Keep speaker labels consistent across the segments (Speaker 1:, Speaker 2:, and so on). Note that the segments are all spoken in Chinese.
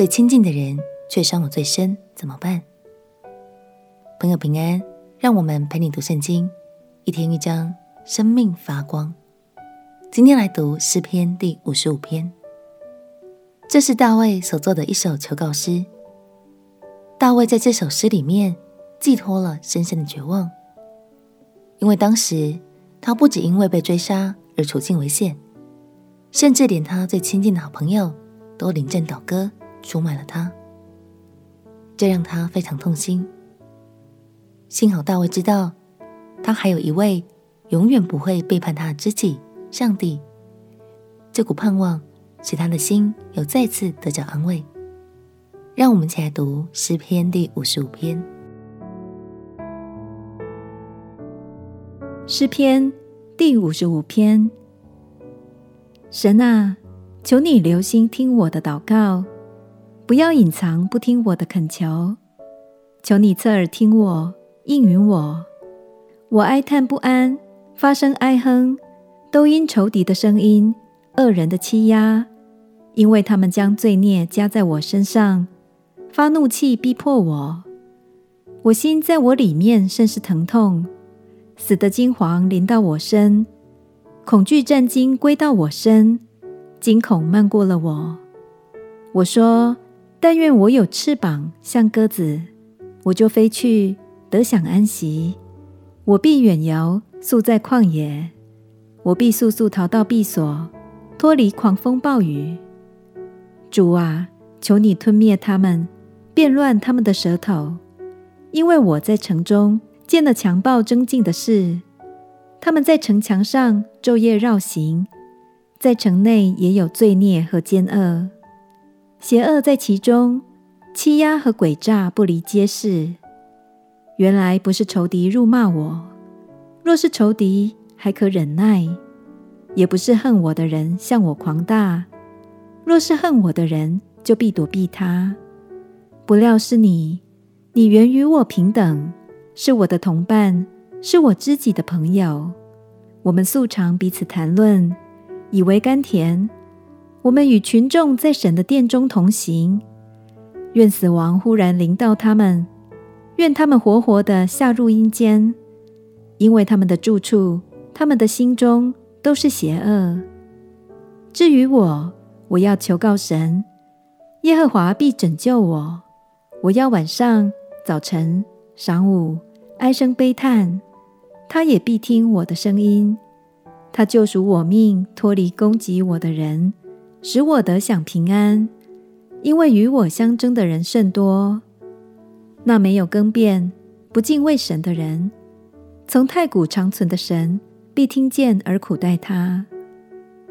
Speaker 1: 最亲近的人却伤我最深，怎么办？朋友平安，让我们陪你读圣经，一天一章，生命发光。今天来读诗篇第五十五篇，这是大卫所作的一首求告诗。大卫在这首诗里面寄托了深深的绝望，因为当时他不只因为被追杀而处境危险，甚至连他最亲近的好朋友都临阵倒戈，出卖了他，这让他非常痛心。幸好大卫知道，他还有一位永远不会背叛他的知己——上帝。这股盼望使他的心又再次得着安慰。让我们一起来读诗篇第五十五篇。
Speaker 2: 诗篇第五十五篇：神啊，求你留心听我的祷告，不要隐藏不听我的恳求。求你侧耳听我。应允我，我哀叹不安，发声哀哼，都因仇敌的声音、恶人的欺压，因为他们将罪孽加在我身上，发怒气逼迫我。我心在我里面甚是疼痛，死的惊惶临到我身，恐惧战惊归到我身，惊恐漫过了我。我说：但愿我有翅膀，像鸽子，我就飞去。得享安息，我必远游，宿在旷野；我必速速逃到避所，脱离狂风暴雨。主啊，求你吞灭他们，变乱他们的舌头，因为我在城中见了强暴争竞的事，他们在城墙上昼夜绕行，在城内也有罪孽和奸恶，邪恶在其中，欺压和诡诈不离街市。原来不是仇敌辱骂我，若是仇敌还可忍耐；也不是恨我的人向我狂大，若是恨我的人就必躲避他。不料是你，你原与我平等，是我的同伴，是我知己的朋友。我们素常彼此谈论，以为甘甜。我们与群众在神的殿中同行，愿死亡忽然临到他们。愿他们活活的下入阴间，因为他们的住处、他们的心中都是邪恶。至于我，我要求告神，耶和华必拯救我。我要晚上、早晨、晌午唉声悲叹，他也必听我的声音。他救赎我命，脱离攻击我的人，使我得享平安，因为与我相争的人甚多。那没有更变、不敬畏神的人，从太古长存的神必听见而苦待他。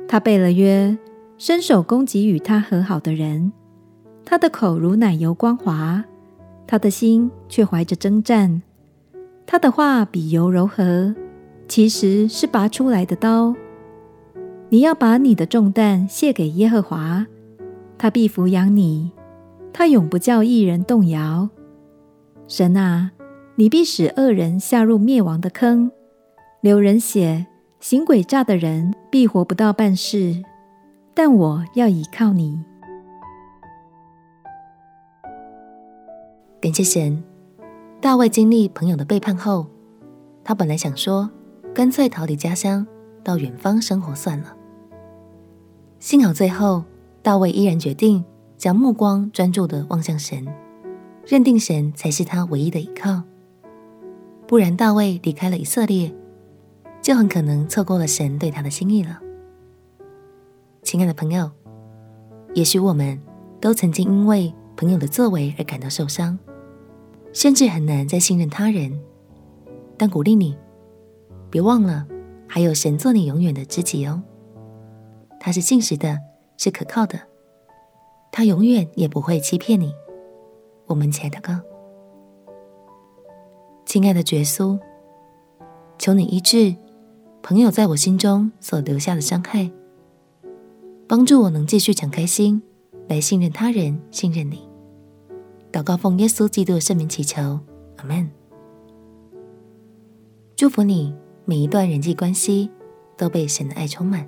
Speaker 2: 他背了约，伸手攻击与他和好的人。他的口如奶油光滑，他的心却怀着征战。他的话比油柔和，其实是拔出来的刀。你要把你的重担卸给耶和华，他必抚养你，他永不叫一人动摇。神啊，你必使恶人下入灭亡的坑，流人血、行诡诈的人必活不到半世。但我要倚靠你。
Speaker 1: 感谢神，大卫经历朋友的背叛后，他本来想说，干脆逃离家乡，到远方生活算了。幸好最后，大卫依然决定将目光专注地望向神。认定神才是他唯一的依靠，不然大卫离开了以色列，就很可能错过了神对他的心意了。亲爱的朋友，也许我们都曾经因为朋友的作为而感到受伤，甚至很难再信任他人。但鼓励你，别忘了还有神做你永远的知己哦。他是信实的，是可靠的，他永远也不会欺骗你。我们亲爱的哥，亲爱的耶稣，求你医治朋友在我心中所留下的伤害，帮助我能继续敞开心来信任他人，信任你。祷告奉耶稣基督的圣名祈求，阿门。祝福你每一段人际关系都被神的爱充满。